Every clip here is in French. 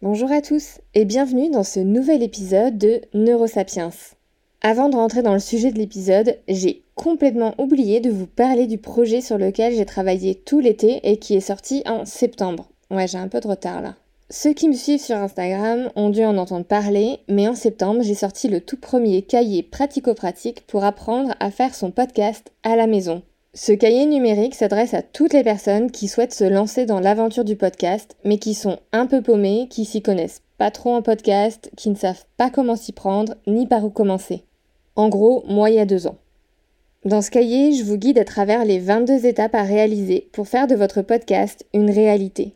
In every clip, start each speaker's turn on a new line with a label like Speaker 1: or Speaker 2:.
Speaker 1: Bonjour à tous et bienvenue dans ce nouvel épisode de Neurosapiens. Avant de rentrer dans le sujet de l'épisode, j'ai complètement oublié de vous parler du projet sur lequel j'ai travaillé tout l'été et qui est sorti en septembre. Ouais, j'ai un peu de retard là. Ceux qui me suivent sur Instagram ont dû en entendre parler, mais en septembre, j'ai sorti le tout premier cahier pratico-pratique pour apprendre à faire son podcast à la maison. Ce cahier numérique s'adresse à toutes les personnes qui souhaitent se lancer dans l'aventure du podcast, mais qui sont un peu paumées, qui s'y connaissent pas trop en podcast, qui ne savent pas comment s'y prendre, ni par où commencer. En gros, moi il y a deux ans. Dans ce cahier, je vous guide à travers les 22 étapes à réaliser pour faire de votre podcast une réalité.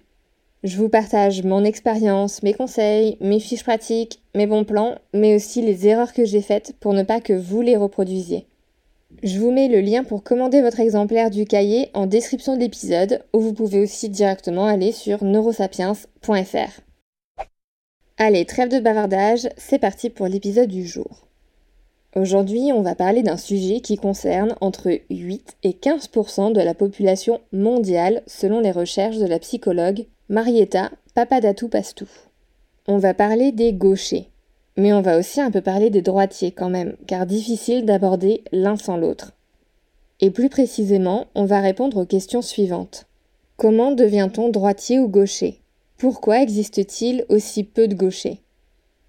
Speaker 1: Je vous partage mon expérience, mes conseils, mes fiches pratiques, mes bons plans, mais aussi les erreurs que j'ai faites pour ne pas que vous les reproduisiez. Je vous mets le lien pour commander votre exemplaire du cahier en description de l'épisode, où vous pouvez aussi directement aller sur neurosapiens.fr. Allez, trêve de bavardage, c'est parti pour l'épisode du jour. Aujourd'hui, on va parler d'un sujet qui concerne entre 8 et 15% de la population mondiale selon les recherches de la psychologue Marietta Papadatu-Pastou. On va parler des gauchers. Mais on va aussi un peu parler des droitiers quand même, car difficile d'aborder l'un sans l'autre. Et plus précisément, on va répondre aux questions suivantes. Comment devient-on droitier ou gaucher? Pourquoi existe-t-il aussi peu de gauchers?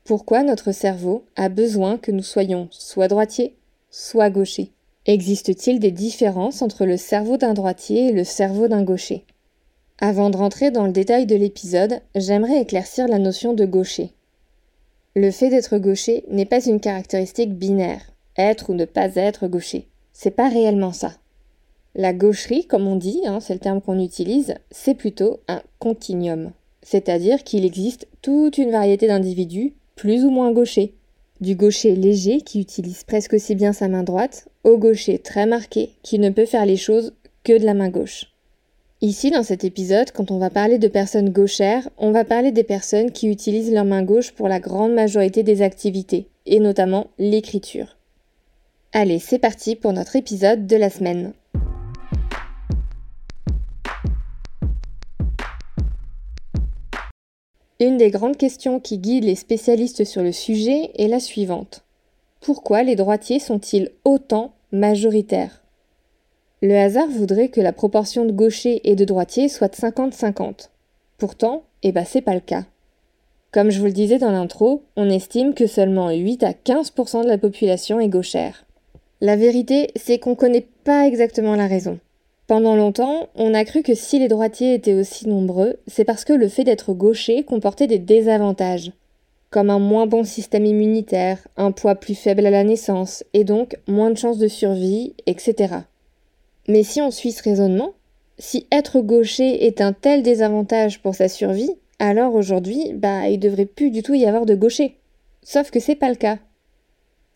Speaker 1: Pourquoi notre cerveau a besoin que nous soyons soit droitiers, soit gauchers? Existe-t-il des différences entre le cerveau d'un droitier et le cerveau d'un gaucher? Avant de rentrer dans le détail de l'épisode, j'aimerais éclaircir la notion de gaucher. Le fait d'être gaucher n'est pas une caractéristique binaire, être ou ne pas être gaucher. C'est pas réellement ça. La gaucherie, comme on dit, hein, c'est le terme qu'on utilise, c'est plutôt un continuum. C'est-à-dire qu'il existe toute une variété d'individus, plus ou moins gauchers. Du gaucher léger qui utilise presque aussi bien sa main droite, au gaucher très marqué qui ne peut faire les choses que de la main gauche. Ici, dans cet épisode, quand on va parler de personnes gauchères, on va parler des personnes qui utilisent leur main gauche pour la grande majorité des activités, et notamment l'écriture. Allez, c'est parti pour notre épisode de la semaine. Une des grandes questions qui guident les spécialistes sur le sujet est la suivante. Pourquoi les droitiers sont-ils autant majoritaires? Le hasard voudrait que la proportion de gauchers et de droitiers soit de 50-50. Pourtant, eh ben c'est pas le cas. Comme je vous le disais dans l'intro, on estime que seulement 8 à 15% de la population est gauchère. La vérité, c'est qu'on connaît pas exactement la raison. Pendant longtemps, on a cru que si les droitiers étaient aussi nombreux, c'est parce que le fait d'être gaucher comportait des désavantages, comme un moins bon système immunitaire, un poids plus faible à la naissance, et donc moins de chances de survie, etc. Mais si on suit ce raisonnement, si être gaucher est un tel désavantage pour sa survie, alors aujourd'hui, bah, il devrait plus du tout y avoir de gaucher. Sauf que c'est pas le cas.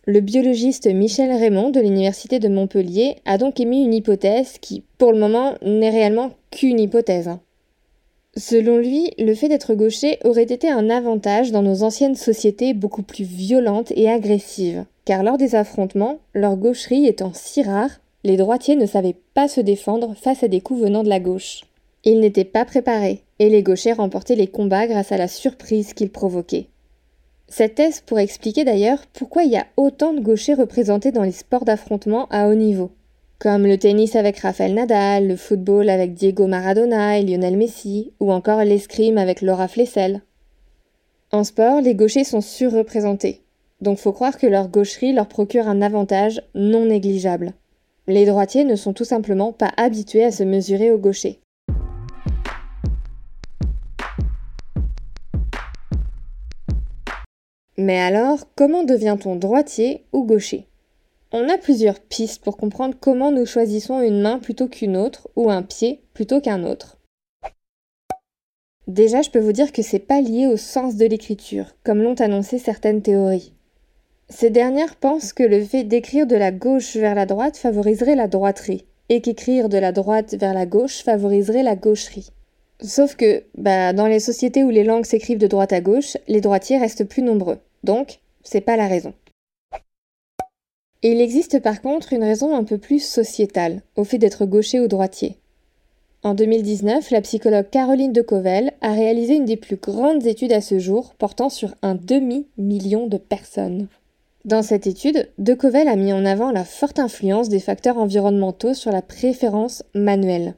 Speaker 1: Le biologiste Michel Raymond de l'Université de Montpellier a donc émis une hypothèse qui, pour le moment, n'est réellement qu'une hypothèse. Hein. Selon lui, le fait d'être gaucher aurait été un avantage dans nos anciennes sociétés beaucoup plus violentes et agressives, car lors des affrontements, leur gaucherie étant si rare, les droitiers ne savaient pas se défendre face à des coups venant de la gauche. Ils n'étaient pas préparés, et les gauchers remportaient les combats grâce à la surprise qu'ils provoquaient. Cette thèse pourrait expliquer d'ailleurs pourquoi il y a autant de gauchers représentés dans les sports d'affrontement à haut niveau, comme le tennis avec Rafael Nadal, le football avec Diego Maradona et Lionel Messi, ou encore l'escrime avec Laura Flessel. En sport, les gauchers sont surreprésentés, donc faut croire que leur gaucherie leur procure un avantage non négligeable. Les droitiers ne sont tout simplement pas habitués à se mesurer au gaucher. Mais alors, comment devient-on droitier ou gaucher? On a plusieurs pistes pour comprendre comment nous choisissons une main plutôt qu'une autre ou un pied plutôt qu'un autre. Déjà, je peux vous dire que c'est pas lié au sens de l'écriture, comme l'ont annoncé certaines théories. Ces dernières pensent que le fait d'écrire de la gauche vers la droite favoriserait la droiterie, et qu'écrire de la droite vers la gauche favoriserait la gaucherie. Sauf que, bah, dans les sociétés où les langues s'écrivent de droite à gauche, les droitiers restent plus nombreux. Donc, c'est pas la raison. il existe par contre une raison un peu plus sociétale au fait d'être gaucher ou droitier. En 2019, la psychologue Caroline de Covel a réalisé une des plus grandes études à ce jour portant sur un demi-million de personnes. Dans cette étude, De Covel a mis en avant la forte influence des facteurs environnementaux sur la préférence manuelle.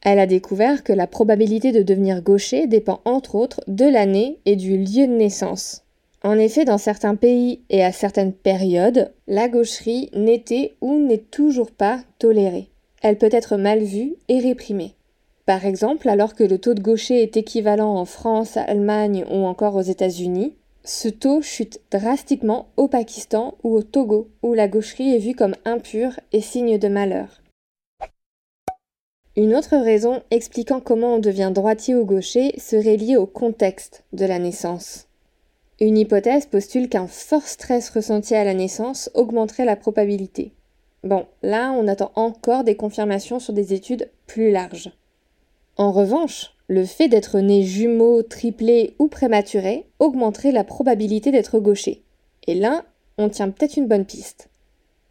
Speaker 1: Elle a découvert que la probabilité de devenir gaucher dépend entre autres de l'année et du lieu de naissance. En effet, dans certains pays et à certaines périodes, la gaucherie n'était ou n'est toujours pas tolérée. Elle peut être mal vue et réprimée. Par exemple, alors que le taux de gaucher est équivalent en France, Allemagne ou encore aux États-Unis, ce taux chute drastiquement au Pakistan ou au Togo, où la gaucherie est vue comme impure et signe de malheur. Une autre raison expliquant comment on devient droitier ou gaucher serait liée au contexte de la naissance. Une hypothèse postule qu'un fort stress ressenti à la naissance augmenterait la probabilité. Bon, là, on attend encore des confirmations sur des études plus larges. En revanche, le fait d'être né jumeau, triplé ou prématuré augmenterait la probabilité d'être gaucher. Et là, on tient peut-être une bonne piste.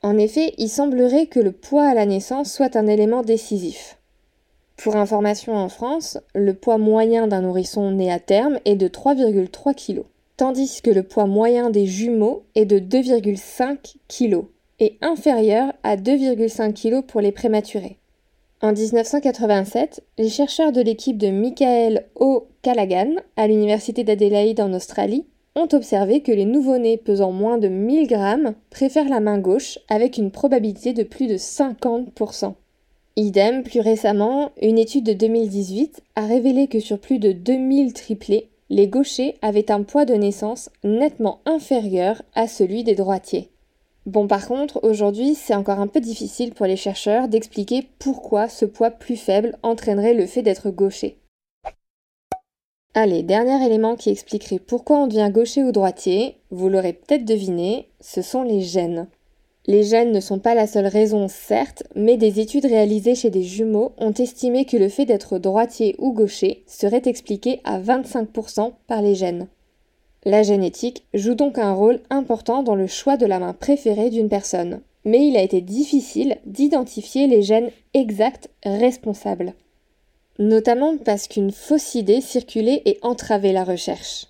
Speaker 1: En effet, il semblerait que le poids à la naissance soit un élément décisif. Pour information en France, le poids moyen d'un nourrisson né à terme est de 3,3 kg, tandis que le poids moyen des jumeaux est de 2,5 kg et inférieur à 2,5 kg pour les prématurés. En 1987, les chercheurs de l'équipe de Michael O'Callaghan à l'Université d'Adélaïde en Australie ont observé que les nouveau-nés pesant moins de 1000 grammes préfèrent la main gauche avec une probabilité de plus de 50%. Idem, plus récemment, une étude de 2018 a révélé que sur plus de 2000 triplés, les gauchers avaient un poids de naissance nettement inférieur à celui des droitiers. Bon par contre, aujourd'hui, c'est encore un peu difficile pour les chercheurs d'expliquer pourquoi ce poids plus faible entraînerait le fait d'être gaucher. Allez, dernier élément qui expliquerait pourquoi on devient gaucher ou droitier, vous l'aurez peut-être deviné, ce sont les gènes. Les gènes ne sont pas la seule raison, certes, mais des études réalisées chez des jumeaux ont estimé que le fait d'être droitier ou gaucher serait expliqué à 25% par les gènes. La génétique joue donc un rôle important dans le choix de la main préférée d'une personne, mais il a été difficile d'identifier les gènes exacts responsables. Notamment parce qu'une fausse idée circulait et entravait la recherche.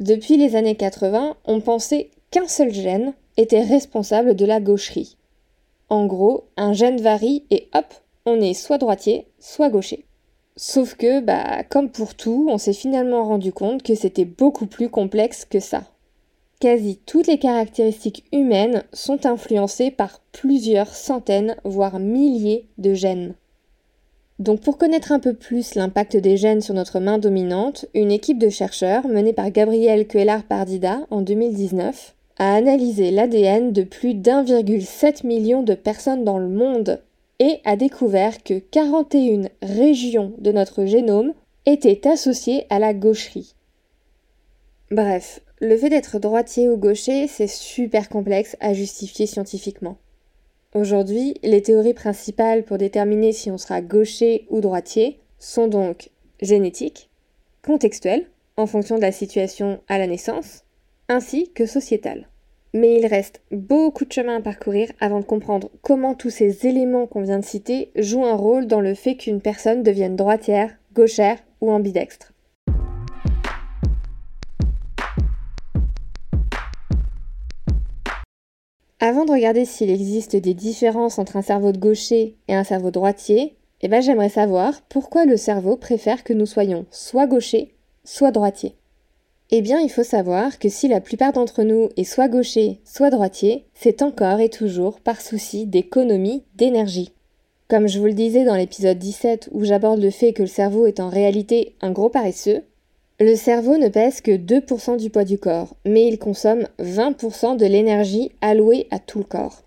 Speaker 1: Depuis les années 80, on pensait qu'un seul gène était responsable de la gaucherie. En gros, un gène varie et hop, on est soit droitier, soit gaucher. Sauf que, bah, comme pour tout, on s'est finalement rendu compte que c'était beaucoup plus complexe que ça. Quasi toutes les caractéristiques humaines sont influencées par plusieurs centaines, voire milliers de gènes. Donc pour connaître un peu plus l'impact des gènes sur notre main dominante, une équipe de chercheurs menée par Gabriel Cuellar-Pardida en 2019 a analysé l'ADN de plus d'1,7 million de personnes dans le monde et a découvert que 41 régions de notre génome étaient associées à la gaucherie. Bref, le fait d'être droitier ou gaucher, c'est super complexe à justifier scientifiquement. Aujourd'hui, les théories principales pour déterminer si on sera gaucher ou droitier sont donc génétiques, contextuelles, en fonction de la situation à la naissance, ainsi que sociétales. Mais il reste beaucoup de chemin à parcourir avant de comprendre comment tous ces éléments qu'on vient de citer jouent un rôle dans le fait qu'une personne devienne droitière, gauchère ou ambidextre. Avant de regarder s'il existe des différences entre un cerveau de gaucher et un cerveau droitier, eh ben j'aimerais savoir pourquoi le cerveau préfère que nous soyons soit gauchers, soit droitiers. Eh bien, il faut savoir que si la plupart d'entre nous est soit gaucher, soit droitier, c'est encore et toujours par souci d'économie d'énergie. Comme je vous le disais dans l'épisode 17 où j'aborde le fait que le cerveau est en réalité un gros paresseux, le cerveau ne pèse que 2% du poids du corps, mais il consomme 20% de l'énergie allouée à tout le corps.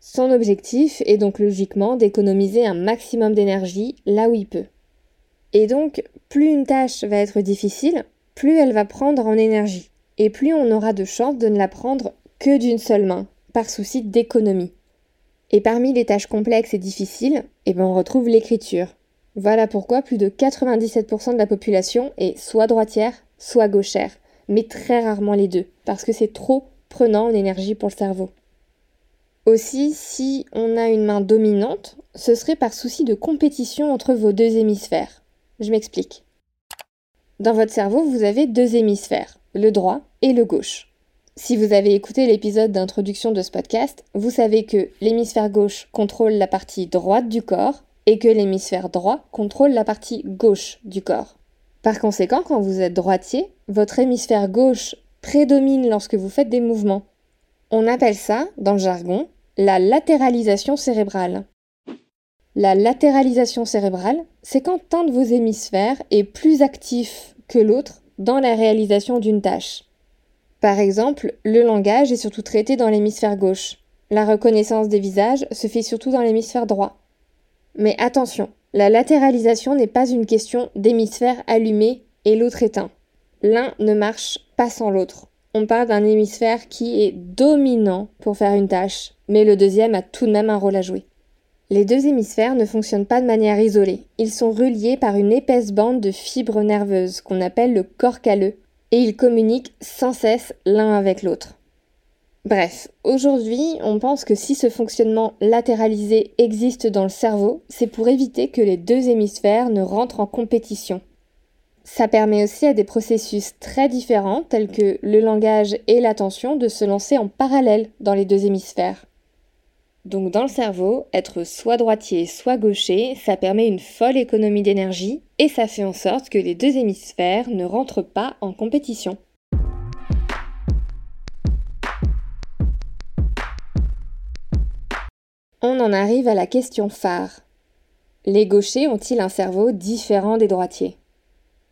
Speaker 1: Son objectif est donc logiquement d'économiser un maximum d'énergie là où il peut. Et donc, plus une tâche va être difficile, plus elle va prendre en énergie, et plus on aura de chances de ne la prendre que d'une seule main, par souci d'économie. Et parmi les tâches complexes et difficiles, eh ben on retrouve l'écriture. Voilà pourquoi plus de 97% de la population est soit droitière, soit gauchère, mais très rarement les deux, parce que c'est trop prenant en énergie pour le cerveau. Aussi, si on a une main dominante, ce serait par souci de compétition entre vos deux hémisphères. Je m'explique. Dans votre cerveau, vous avez deux hémisphères, le droit et le gauche. Si vous avez écouté l'épisode d'introduction de ce podcast, vous savez que l'hémisphère gauche contrôle la partie droite du corps et que l'hémisphère droit contrôle la partie gauche du corps. Par conséquent, quand vous êtes droitier, votre hémisphère gauche prédomine lorsque vous faites des mouvements. On appelle ça, dans le jargon, la latéralisation cérébrale. La latéralisation cérébrale, c'est quand un de vos hémisphères est plus actif que l'autre dans la réalisation d'une tâche. Par exemple, le langage est surtout traité dans l'hémisphère gauche. La reconnaissance des visages se fait surtout dans l'hémisphère droit. Mais attention, la latéralisation n'est pas une question d'hémisphère allumé et l'autre éteint. L'un ne marche pas sans l'autre. On parle d'un hémisphère qui est dominant pour faire une tâche, mais le deuxième a tout de même un rôle à jouer. Les deux hémisphères ne fonctionnent pas de manière isolée. Ils sont reliés par une épaisse bande de fibres nerveuses qu'on appelle le corps calleux, et ils communiquent sans cesse l'un avec l'autre. Bref, aujourd'hui, on pense que si ce fonctionnement latéralisé existe dans le cerveau, c'est pour éviter que les deux hémisphères ne rentrent en compétition. Ça permet aussi à des processus très différents, tels que le langage et l'attention, de se lancer en parallèle dans les deux hémisphères. Donc dans le cerveau, être soit droitier, soit gaucher, ça permet une folle économie d'énergie et ça fait en sorte que les deux hémisphères ne rentrent pas en compétition. On en arrive à la question phare. Les gauchers ont-ils un cerveau différent des droitiers?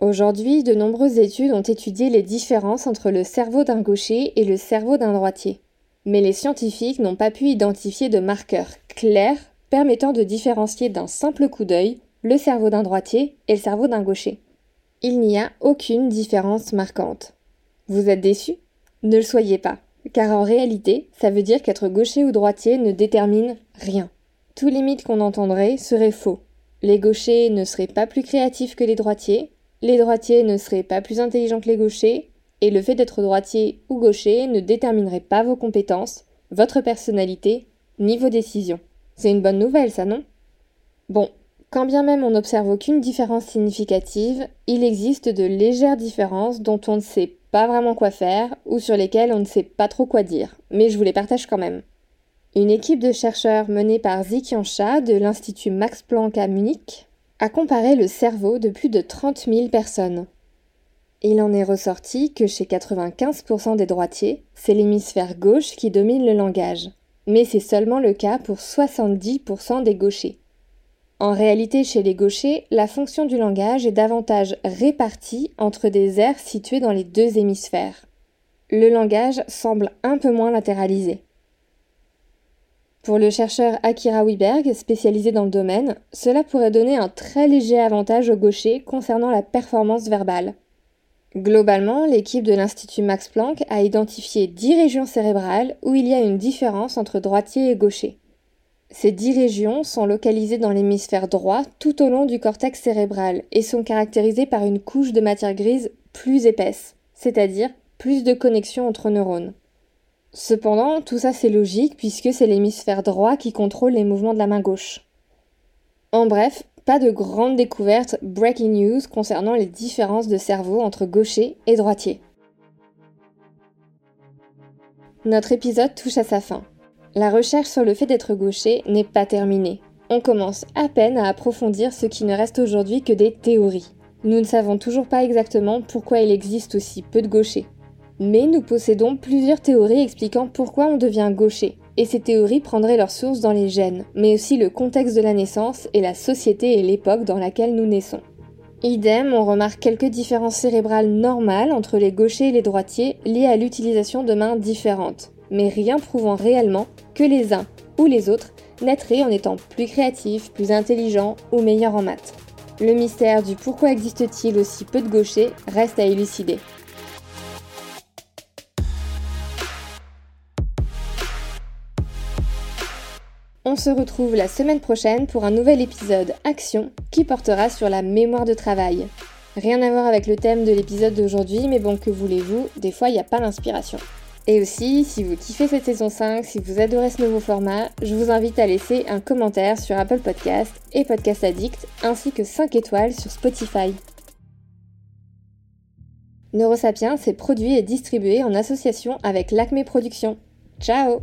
Speaker 1: Aujourd'hui, de nombreuses études ont étudié les différences entre le cerveau d'un gaucher et le cerveau d'un droitier. Mais les scientifiques n'ont pas pu identifier de marqueurs clairs permettant de différencier d'un simple coup d'œil le cerveau d'un droitier et le cerveau d'un gaucher. Il n'y a aucune différence marquante. Vous êtes déçu Ne le soyez pas, car en réalité, ça veut dire qu'être gaucher ou droitier ne détermine rien. Tous les mythes qu'on entendrait seraient faux. Les gauchers ne seraient pas plus créatifs que les droitiers, les droitiers ne seraient pas plus intelligents que les gauchers, et le fait d'être droitier ou gaucher ne déterminerait pas vos compétences, votre personnalité, ni vos décisions. C'est une bonne nouvelle, ça, non? Bon, quand bien même on n'observe aucune différence significative, il existe de légères différences dont on ne sait pas vraiment quoi faire ou sur lesquelles on ne sait pas trop quoi dire, mais je vous les partage quand même. Une équipe de chercheurs menée par Zik Yansha de l'Institut Max Planck à Munich a comparé le cerveau de plus de 30 000 personnes. Il en est ressorti que chez 95% des droitiers, c'est l'hémisphère gauche qui domine le langage. Mais c'est seulement le cas pour 70% des gauchers. En réalité, chez les gauchers, la fonction du langage est davantage répartie entre des aires situées dans les deux hémisphères. Le langage semble un peu moins latéralisé. Pour le chercheur Akira Wiberg, spécialisé dans le domaine, cela pourrait donner un très léger avantage aux gauchers concernant la performance verbale. Globalement, l'équipe de l'Institut Max Planck a identifié 10 régions cérébrales où il y a une différence entre droitier et gaucher. Ces 10 régions sont localisées dans l'hémisphère droit tout au long du cortex cérébral et sont caractérisées par une couche de matière grise plus épaisse, c'est-à-dire plus de connexions entre neurones. Cependant, tout ça c'est logique puisque c'est l'hémisphère droit qui contrôle les mouvements de la main gauche. En bref, pas de grande découverte breaking news concernant les différences de cerveau entre gaucher et droitier. Notre épisode touche à sa fin. La recherche sur le fait d'être gaucher n'est pas terminée. On commence à peine à approfondir ce qui ne reste aujourd'hui que des théories. Nous ne savons toujours pas exactement pourquoi il existe aussi peu de gauchers. Mais nous possédons plusieurs théories expliquant pourquoi on devient gaucher, et ces théories prendraient leur source dans les gènes, mais aussi le contexte de la naissance et la société et l'époque dans laquelle nous naissons. Idem, on remarque quelques différences cérébrales normales entre les gauchers et les droitiers liées à l'utilisation de mains différentes, mais rien prouvant réellement que les uns ou les autres naîtraient en étant plus créatifs, plus intelligents ou meilleurs en maths. Le mystère du pourquoi existe-t-il aussi peu de gauchers reste à élucider. On se retrouve la semaine prochaine pour un nouvel épisode Action qui portera sur la mémoire de travail. Rien à voir avec le thème de l'épisode d'aujourd'hui, mais bon, que voulez-vous, des fois il n'y a pas l'inspiration. Et aussi, si vous kiffez cette saison 5, si vous adorez ce nouveau format, je vous invite à laisser un commentaire sur Apple Podcast et Podcast Addict, ainsi que 5 étoiles sur Spotify. Neurosapiens est produit et distribué en association avec l'Acme Productions. Ciao